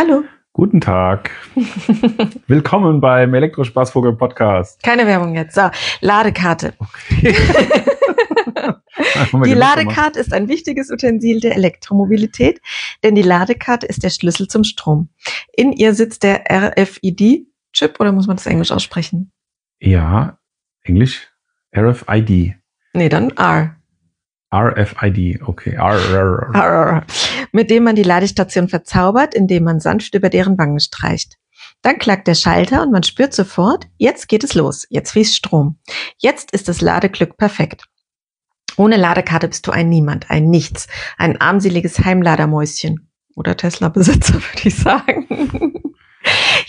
Hallo. Guten Tag. Willkommen beim Elektrospaßvogel Podcast. Keine Werbung jetzt. So, Ladekarte. Okay. Die Ladekarte ist ein wichtiges Utensil der Elektromobilität, denn die Ladekarte ist der Schlüssel zum Strom. In ihr sitzt der RFID-Chip oder muss man das Englisch aussprechen? Ja, Englisch. RFID. Nee, dann R. RFID, okay. R, R, R. R. Mit dem man die Ladestation verzaubert, indem man sanft über deren Wangen streicht. Dann klackt der Schalter und man spürt sofort, jetzt geht es los, jetzt fließt Strom. Jetzt ist das Ladeglück perfekt. Ohne Ladekarte bist du ein Niemand, ein Nichts, ein armseliges Heimladermäuschen. Oder Tesla-Besitzer, würde ich sagen.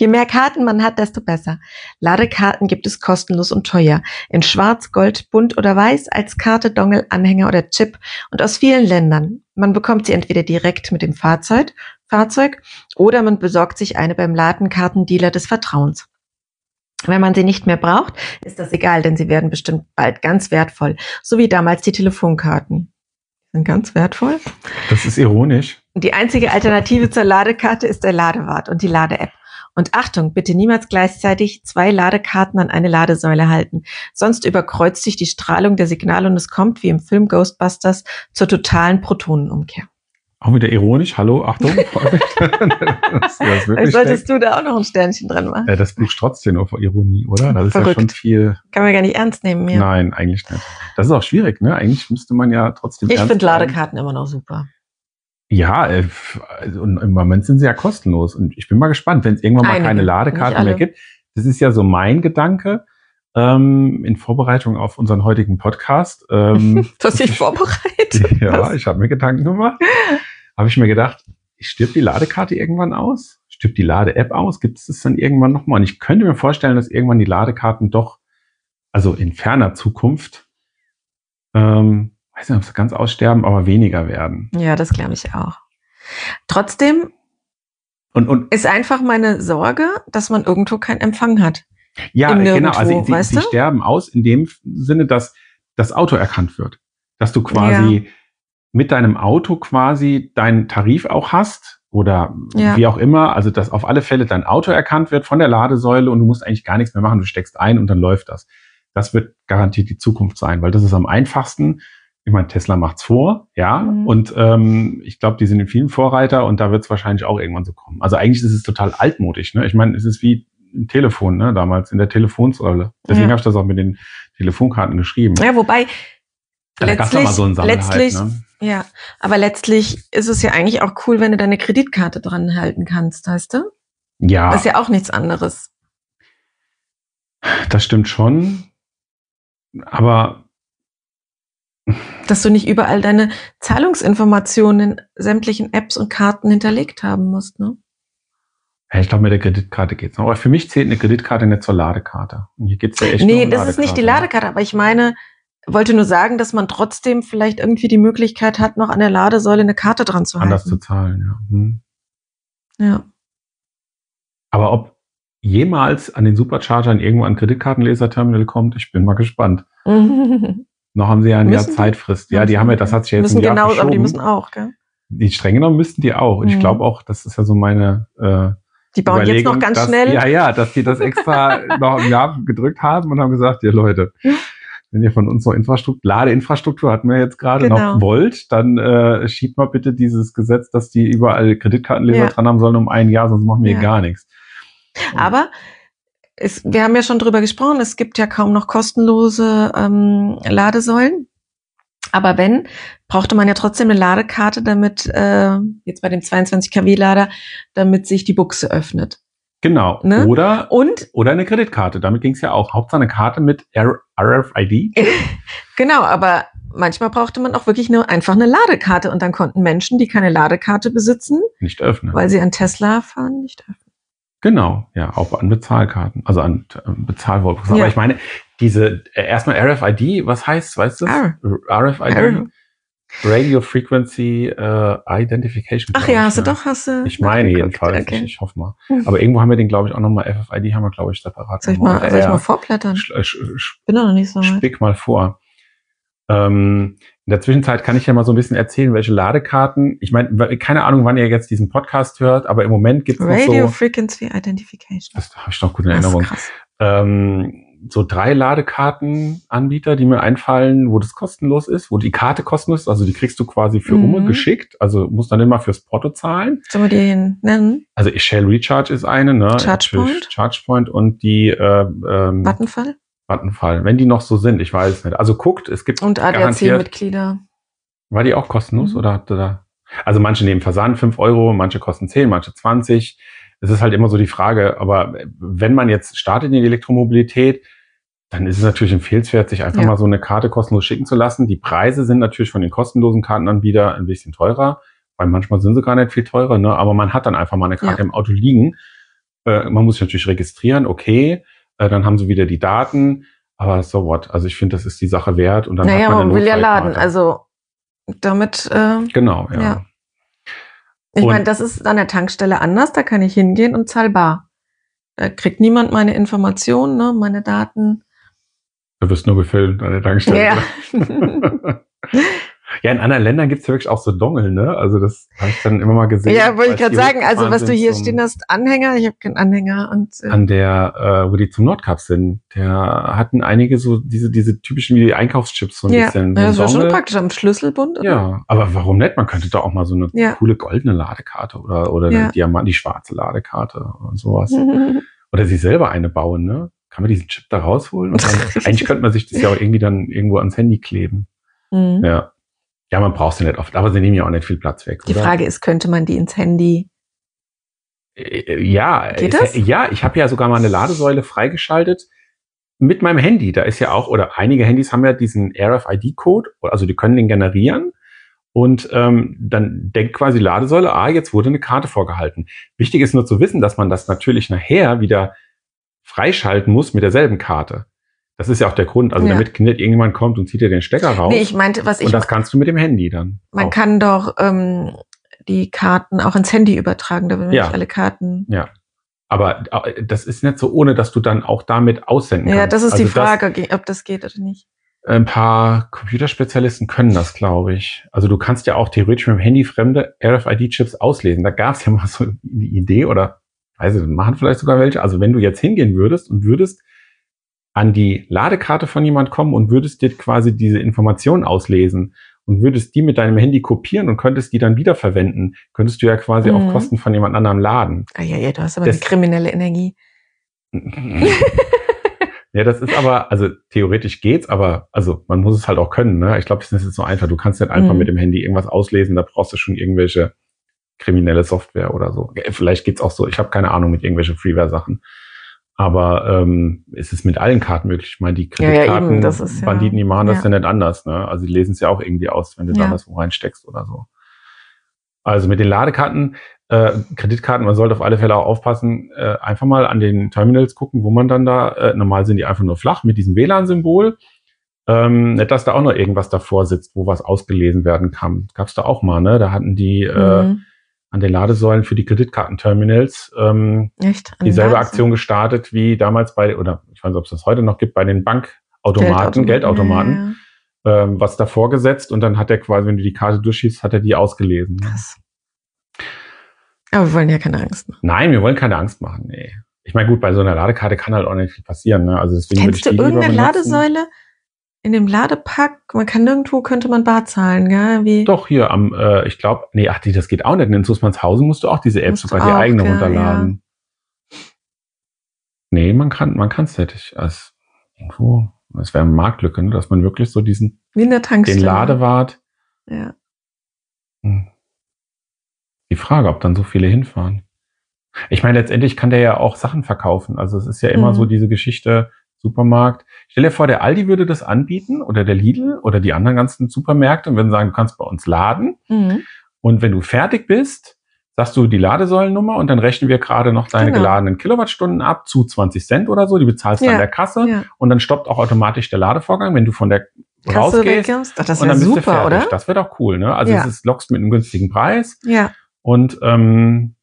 Je mehr Karten man hat, desto besser. Ladekarten gibt es kostenlos und teuer. In Schwarz, Gold, Bunt oder Weiß, als Karte, Dongle, Anhänger oder Chip und aus vielen Ländern. Man bekommt sie entweder direkt mit dem Fahrzeug, Fahrzeug oder man besorgt sich eine beim Ladenkartendealer des Vertrauens. Wenn man sie nicht mehr braucht, ist das egal, denn sie werden bestimmt bald ganz wertvoll. So wie damals die Telefonkarten. Sind ganz wertvoll. Das ist ironisch. Die einzige Alternative zur Ladekarte ist der Ladewart und die Lade-App. Und Achtung, bitte niemals gleichzeitig zwei Ladekarten an eine Ladesäule halten. Sonst überkreuzt sich die Strahlung der Signale und es kommt, wie im Film Ghostbusters, zur totalen Protonenumkehr. Auch wieder ironisch. Hallo, Achtung. das, das Solltest schlecht. du da auch noch ein Sternchen dran machen? Ja, das bucht trotzdem auf Ironie, oder? Das ist Verrückt. ja schon viel. Kann man gar nicht ernst nehmen, ja. Nein, eigentlich nicht. Das ist auch schwierig, ne? Eigentlich müsste man ja trotzdem. Ich finde Ladekarten immer noch super. Ja, äh, also, und im Moment sind sie ja kostenlos. Und ich bin mal gespannt, wenn es irgendwann mal Einige, keine Ladekarte mehr gibt. Das ist ja so mein Gedanke ähm, in Vorbereitung auf unseren heutigen Podcast. Ähm, du hast dich vorbereitet? ja, ich habe mir Gedanken gemacht. habe ich mir gedacht, stirbt die Ladekarte irgendwann aus? Stirbt die Lade-App aus? Gibt es das dann irgendwann nochmal? Und ich könnte mir vorstellen, dass irgendwann die Ladekarten doch, also in ferner Zukunft, ähm, weiß nicht, ob sie ganz aussterben, aber weniger werden. Ja, das glaube ich auch. Trotzdem und, und ist einfach meine Sorge, dass man irgendwo keinen Empfang hat. Ja, genau. Also sie, weißt sie sterben aus in dem Sinne, dass das Auto erkannt wird. Dass du quasi mit deinem Auto quasi deinen Tarif auch hast oder Ja. wie auch immer. Also dass auf alle Fälle dein Auto erkannt wird von der Ladesäule und du musst eigentlich gar nichts mehr machen. Du steckst ein und dann läuft das. Das wird garantiert die Zukunft sein, weil das ist am einfachsten. Ich meine, Tesla macht's vor, ja, Mhm. und ähm, ich glaube, die sind in vielen Vorreiter und da wird es wahrscheinlich auch irgendwann so kommen. Also eigentlich ist es total altmodisch, ne? Ich meine, es ist wie ein Telefon, ne, damals in der Telefonsäule. Deswegen Ja. habe ich das auch mit den Telefonkarten geschrieben. Ja, wobei da gab's doch letztlich, mal so einen Sammelhype, letztlich, ne? ja, aber letztlich ist es ja eigentlich auch cool, wenn du deine Kreditkarte dran halten kannst, weißt du? Ja, Das ist ja auch nichts anderes. das stimmt schon. Aber Dass du nicht überall deine Zahlungsinformationen in sämtlichen Apps und Karten hinterlegt haben musst, ne? ja, ich glaube, mit der Kreditkarte geht's noch. Aber für mich zählt eine Kreditkarte nicht zur Ladekarte. Und hier geht's ja echt Nee, um das ist nicht die Ladekarte. Ladekarte, aber ich meine, wollte nur sagen, dass man trotzdem vielleicht irgendwie die Möglichkeit hat, noch an der Ladesäule eine Karte dran zu Anders zu zahlen, ja. Hm. Ja. Aber ob jemals an den Superchargern irgendwo ein Kreditkartenleserterminal kommt, ich bin mal gespannt. Noch haben sie ja ein Jahr die? Zeitfrist. Ja, die haben ja, das hat sich jetzt müssen ein Jahr genau, aber die verschoben. müssen auch, gell? Die streng genommen müssten die auch. Und ich Mhm. glaube auch, das ist ja so meine äh, Die bauen jetzt noch ganz dass, schnell. Ja, ja, dass die das extra noch im Jahr gedrückt haben und haben gesagt, ihr Leute, wenn ihr von uns noch Infrastruktur, Ladeinfrastruktur hatten wir jetzt gerade Genau. noch wollt, dann äh, schiebt mal bitte dieses Gesetz, dass die überall Kreditkartenleser Ja. dran haben sollen um ein Jahr, sonst machen wir Ja. gar nichts. Aber es, wir haben ja schon drüber gesprochen, es gibt ja kaum noch kostenlose ähm, Ladesäulen. Aber wenn, brauchte man ja trotzdem eine Ladekarte, damit, äh, jetzt bei dem 22 kW-Lader, damit sich die Buchse öffnet. Genau. Ne? Oder, Und oder eine Kreditkarte. Damit ging es ja auch. Hauptsache eine Karte mit RFID. genau, aber manchmal brauchte man auch wirklich nur einfach eine Ladekarte und dann konnten Menschen, die keine Ladekarte besitzen, Nicht öffnen. weil sie an Tesla fahren, nicht öffnen. Genau, ja, auch an Bezahlkarten, also an äh, Bezahlwolken. Ja. Aber ich meine, diese, äh, erstmal RFID, was heißt, weißt du? R. RFID? R. Radio Frequency äh, Identification. Ach ja, ich, hast du doch, hast du. Ich meine jedenfalls, Okay. ich, ich hoffe mal. Hm. Aber irgendwo haben wir den, glaube ich, auch nochmal, FFID haben wir, glaube ich, separat. Soll ich mal, soll ich mal vorblättern? sch- sch- sch- Bin doch noch nicht so weit. Spick mal vor. Ähm, in der Zwischenzeit kann ich ja mal so ein bisschen erzählen, welche Ladekarten. Ich meine, keine Ahnung, wann ihr jetzt diesen Podcast hört, aber im Moment gibt es Radio so. Frequency Identification. Das habe ich noch gut in Erinnerung. krass. ähm, so drei Ladekartenanbieter, die mir einfallen, wo das kostenlos ist, wo die Karte kostenlos ist, also die kriegst du quasi für Mhm. Umme geschickt, also musst dann immer fürs Porto zahlen. Sollen wir die nennen? Also Shell Recharge ist eine, ne? ChargePoint. ChargePoint und die äh, ähm, Vattenfall? Vattenfall, wenn die noch so sind, ich weiß es nicht. Also guckt, es gibt Und ADAC-Mitglieder. war die auch kostenlos Mhm. oder ihr da? Also manche nehmen Versand 5 Euro, manche kosten 10, manche 20. Es ist halt immer so die Frage, aber wenn man jetzt startet in die Elektromobilität, dann ist es natürlich empfehlenswert, sich einfach Ja. mal so eine Karte kostenlos schicken zu lassen. Die Preise sind natürlich von den kostenlosen Kartenanbietern ein bisschen teurer, weil manchmal sind sie gar nicht viel teurer, ne? aber man hat dann einfach mal eine Karte Ja. im Auto liegen. Äh, man muss sich natürlich registrieren, okay, äh, dann haben sie wieder die Daten, aber so what? Also ich finde, das ist die Sache wert und dann Naja, hat man, man will ja laden. Also damit, äh, Genau, ja. Ja. ich meine, das ist an der Tankstelle anders. Da kann ich hingehen und zahl bar. Da kriegt niemand meine Informationen, ne, meine Daten. Du wirst nur gefüllt an der Tankstelle. Ja. ja, in anderen Ländern gibt's ja wirklich auch so Dongel, ne? Also das habe ich dann immer mal gesehen. ja, wollte ich gerade die sagen. Also was du hier stehen hast, Anhänger. Ich habe keinen Anhänger. Und äh, An der, äh, wo die zum Nordkap sind, der hatten einige so diese, diese typischen wie die Einkaufschips so ein ja, bisschen. ja, das war schon praktisch am Schlüsselbund. oder? Ja, aber warum nicht? Man könnte doch auch mal so eine Ja. coole goldene Ladekarte oder, oder Ja. eine Diamant, die schwarze Ladekarte und sowas. Oder sich selber eine bauen, ne? Kann man diesen Chip da rausholen? Dann, eigentlich könnte man sich das ja auch irgendwie dann irgendwo ans Handy kleben. Mhm. Ja. Ja, man braucht sie nicht oft, aber sie nehmen ja auch nicht viel Platz weg. Die oder? Frage ist, könnte man die ins Handy? Äh, Ja, Geht es- das? ja, ich habe ja sogar mal eine Ladesäule freigeschaltet mit meinem Handy. Da ist ja auch, oder einige Handys haben ja diesen RFID-Code, also die können den generieren. Und ähm, dann denkt quasi die Ladesäule, ah, jetzt wurde eine Karte vorgehalten. Wichtig ist nur zu wissen, dass man das natürlich nachher wieder freischalten muss mit derselben Karte. Das ist ja auch der Grund. Also Ja. damit nicht irgendjemand kommt und zieht dir den Stecker raus. Nee, ich meinte, was ich und das kannst du mit dem Handy dann. Man auch. kann doch ähm, die Karten auch ins Handy übertragen, da will Ja. nicht alle Karten. Ja. Aber äh, das ist nicht so, ohne dass du dann auch damit aussenden Ja, kannst. das ist Also die Frage, ge- ob das geht oder nicht. ein paar Computerspezialisten können das, glaube ich. Also du kannst ja auch theoretisch mit dem Handy fremde RFID-Chips auslesen. Da gab es ja mal so eine Idee oder weiß ich, machen vielleicht sogar welche. Also wenn du jetzt hingehen würdest und würdest an die Ladekarte von jemand kommen und würdest dir quasi diese Informationen auslesen und würdest die mit deinem Handy kopieren und könntest die dann wiederverwenden, könntest du ja quasi Mhm. auf Kosten von jemand anderem laden. Ah, ja, ja, du hast aber Das- eine kriminelle Energie. ja, das ist aber, also theoretisch geht's, aber also man muss es halt auch können. Ne? Ich glaube, das ist nicht so einfach. Du kannst nicht einfach Mhm. mit dem Handy irgendwas auslesen, da brauchst du schon irgendwelche kriminelle Software oder so. Ja, Vielleicht geht's auch so, ich habe keine Ahnung mit irgendwelchen Freeware-Sachen. Aber ähm, ist es mit allen Karten möglich? Ich meine, die Ja, ja, Kreditkarten, das ist ja- Banditen, die machen das ja. ja nicht anders. Ne? Also die lesen es ja auch irgendwie aus, wenn du Ja. da was wo reinsteckst oder so. Also mit den Ladekarten, äh, Kreditkarten, man sollte auf alle Fälle auch aufpassen, äh, einfach mal an den Terminals gucken, wo man dann da, äh, normal sind die einfach nur flach mit diesem WLAN-Symbol. Ähm, nicht, dass da auch noch irgendwas davor sitzt, wo was ausgelesen werden kann. Gab's da auch mal, ne? Da hatten die äh, Mhm. An den Ladesäulen für die Kreditkartenterminals ähm, Echt? An dieselbe Aktion gestartet wie damals bei, oder ich weiß nicht, ob es das heute noch gibt, bei den Bankautomaten, Geldautomaten. Geldautomaten, Ja, ja. ähm, was davor gesetzt und dann hat er quasi, wenn du die Karte durchschießt, hat er die ausgelesen. Krass. Aber wir wollen ja keine Angst machen. Nein, wir wollen keine Angst machen, nee. Ich meine, gut, bei so einer Ladekarte kann halt auch nicht viel passieren, ne? Also deswegen Kennst du irgendeine. Ladesäule? In dem Ladepack, man kann nirgendwo, könnte man bar zahlen, gell? Wie? Doch, hier am, äh, ich glaube, nee, ach, die, das geht auch nicht. In Sussmannshausen musst du auch diese App sogar die eigene gell, runterladen. Nee, man kann, man kann es nicht. Also, irgendwo, es wäre eine Marktlücke, ne? dass man wirklich so diesen, Wie in der den. Ladewart, Ja. hm. die Frage, ob dann so viele hinfahren. Ich meine, letztendlich kann der ja auch Sachen verkaufen. Also es ist ja immer Mhm. so diese Geschichte, Supermarkt. Stell dir vor, der Aldi würde das anbieten oder der Lidl oder die anderen ganzen Supermärkte und würden sagen, du kannst bei uns laden. Mhm. Und wenn du fertig bist, sagst du die Ladesäulennummer und dann rechnen wir gerade noch deine Genau. geladenen Kilowattstunden ab zu 20 Cent oder so. Die bezahlst du Ja, an der Kasse Ja. und dann stoppt auch automatisch der Ladevorgang, wenn du von der Kasse rausgehst. Ach, das und dann bist du super, fertig. oder? Das wäre doch cool, ne? Also Ja. es ist, lockst mit einem günstigen Preis Ja. und ähm,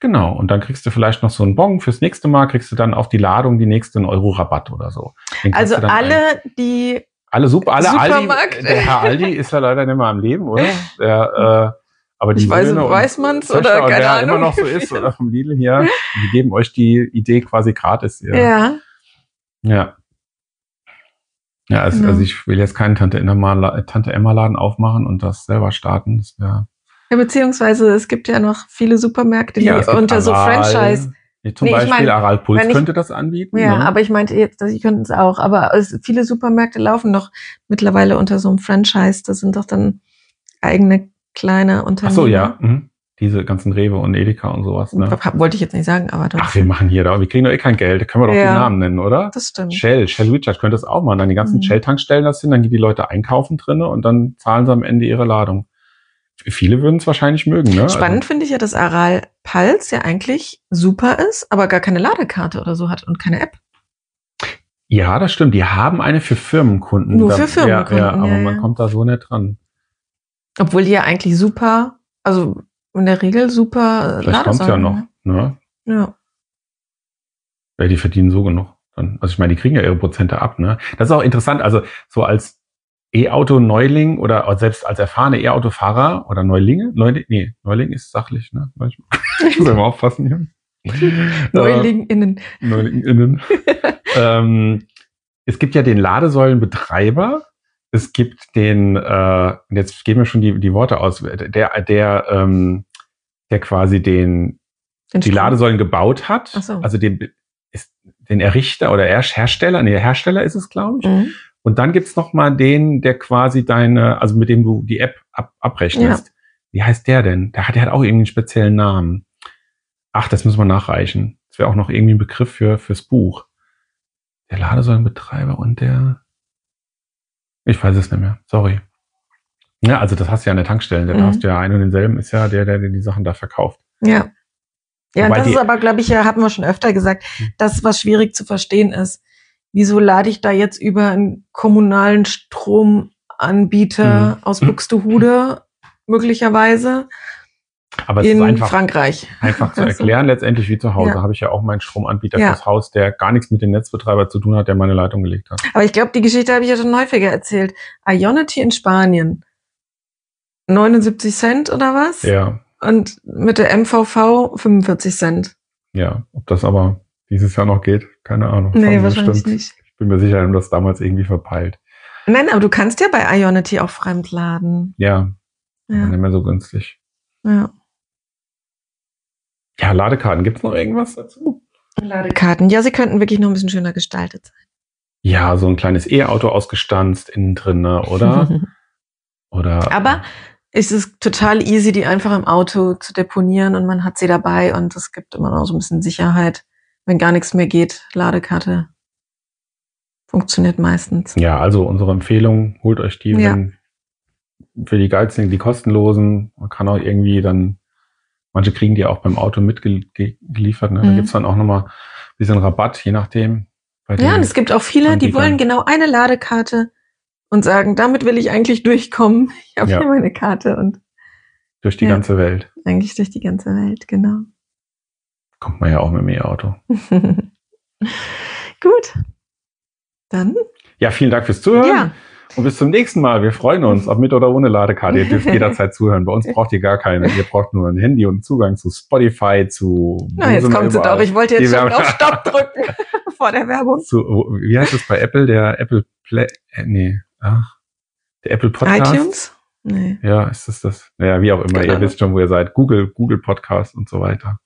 genau. Und dann kriegst du vielleicht noch so einen Bon fürs nächste Mal, kriegst du dann auf die Ladung die nächste einen Euro Rabatt oder so. Also alle, die alle super, alle Supermarkt. Aldi, der Herr Aldi ist ja leider nicht mehr am Leben, oder? Der, äh, aber die Ich weiß, Söhne und weiß man's Töchter oder keine wer Ahnung. immer noch so ist, oder vom Lidl hier, die geben euch die Idee quasi gratis. Ja. Ja. Ja. Ja, also, Genau. also ich will jetzt keinen Tante Emma, Tante Emma Laden aufmachen und das selber starten. Das wäre ja. Beziehungsweise es gibt ja noch viele Supermärkte, die Ja, unter so Aral. Franchise. Nee, Zum Nee, ich Beispiel mein, Aral Puls ich- könnte das anbieten. Ja, ne? aber ich meinte jetzt, dass sie könnten es auch. Aber es, viele Supermärkte laufen doch mittlerweile unter so einem Franchise. Das sind doch dann eigene kleine Ach Unternehmen. so, ja. Mhm. Diese ganzen Rewe und Edeka und sowas. Ne? Wollte ich jetzt nicht sagen, aber doch. Ach, wir machen hier da, wir kriegen doch eh kein Geld. Da können wir doch Ja. den Namen nennen, oder? das stimmt. Shell, Shell Recharge könnte das auch machen. Dann die ganzen Mhm. Shell-Tankstellen das sind, dann gehen die Leute einkaufen drinne und dann zahlen sie am Ende ihre Ladung. Viele würden es wahrscheinlich mögen, ne? Spannend finde ich ja, dass Aral Pulse ja eigentlich super ist, aber gar keine Ladekarte oder so hat und keine App. Also, ja, das stimmt. Die haben eine für Firmenkunden. Nur Da- für Firmenkunden, Ja, ja, aber ja, man kommt da so nicht dran. Obwohl die ja eigentlich super, also in der Regel super Vielleicht kommt's ja noch. Ne? ne? Ja. Ja, die verdienen so genug. Also ich meine, die kriegen ja ihre Prozente ab. Ne? Das ist auch interessant. Also so als E-Auto-Neuling oder selbst als erfahrene E-Auto-Fahrer oder Neulinge, Neuling, nee, Neuling ist sachlich, ne? Ich muss immer aufpassen hier. Äh, NeulingInnen. NeulingInnen. ähm, es gibt ja den Ladesäulenbetreiber. Es gibt den, äh, jetzt geben wir schon die, die Worte aus, der, der, ähm, der quasi den, Den die Strom. Ladesäulen gebaut hat. So. Also den, ist, den Errichter oder er Hersteller, nee, Hersteller ist es, glaube ich. Mhm. Und dann gibt's noch mal den, der quasi deine, also mit dem du die App ab, abrechnest. Wie heißt der denn? Der hat, der hat auch irgendwie einen speziellen Namen. Ach, das müssen wir nachreichen. Das wäre auch noch irgendwie ein Begriff für fürs Buch. Der Ladesäulenbetreiber und der. Ich weiß es nicht mehr. Sorry. Ja, also das hast du ja an der Tankstelle. Da Mhm. hast du ja einen und denselben, ist ja der, der dir die Sachen da verkauft. Ja. Ja, Wobei das ist aber, glaube ich, ja, haben wir schon öfter gesagt, Hm. das, was schwierig zu verstehen ist. Wieso lade ich da jetzt über einen kommunalen Stromanbieter Mhm. aus Buxtehude möglicherweise Aber es in ist einfach, Frankreich? einfach zu Also, erklären, letztendlich wie zu Hause. Ja. Habe ich ja auch meinen Stromanbieter Ja. fürs Haus, der gar nichts mit dem Netzbetreiber zu tun hat, der meine Leitung gelegt hat. Aber ich glaube, die Geschichte habe ich ja schon häufiger erzählt. Ionity in Spanien. 79 Cent oder was? Ja, Und mit der MVV 45 Cent. ja. Ob das aber dieses Jahr noch geht, keine Ahnung. Nee, wahrscheinlich bestimmt- nicht. Ich bin mir sicher, haben das damals irgendwie verpeilt. Nein, aber du kannst ja bei Ionity auch fremd laden. Ja, ja. Nicht mehr so günstig. ja. Ja, Ladekarten. Gibt's noch irgendwas dazu? Ladekarten. Ja, sie könnten wirklich noch ein bisschen schöner gestaltet sein. Ja, so ein kleines E-Auto ausgestanzt innen drin, ne, oder? oder Aber es ist total easy, die einfach im Auto zu deponieren und man hat sie dabei und es gibt immer noch so ein bisschen Sicherheit. Wenn gar nichts mehr geht, Ladekarte funktioniert meistens. Ja, also unsere Empfehlung, holt euch die, Ja. wenn für die geilsten, die kostenlosen. Man kann auch irgendwie dann, manche kriegen die auch beim Auto mitgeliefert. Ne? Da Mhm. gibt's dann auch nochmal ein bisschen Rabatt, je nachdem. Ja, und es gibt auch viele, die wollen genau eine Ladekarte und sagen, damit will ich eigentlich durchkommen. Ich habe Ja. hier meine Karte und durch die Ja. ganze Welt. eigentlich durch die ganze Welt, genau. Kommt man ja auch mit dem E-Auto. Gut. Dann, Ja, vielen Dank fürs Zuhören. ja, Und bis zum nächsten Mal. Wir freuen uns, ob mit oder ohne Ladekarte. Ihr dürft jederzeit zuhören. Bei uns braucht ihr gar keine. Ihr braucht nur ein Handy und Zugang zu Spotify, zu. na, jetzt kommt sie doch. Ich wollte jetzt schon auf Stopp drücken vor der Werbung. zu, wie heißt es bei Apple? Der Apple Play, äh, nee, ach, der Apple Podcast. iTunes? Nee. Ja, ist das das? Naja, wie auch immer. Keine Ihr wisst schon, wo ihr seid. Google, Google Podcast und so weiter.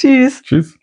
Tschüss. Tschüss.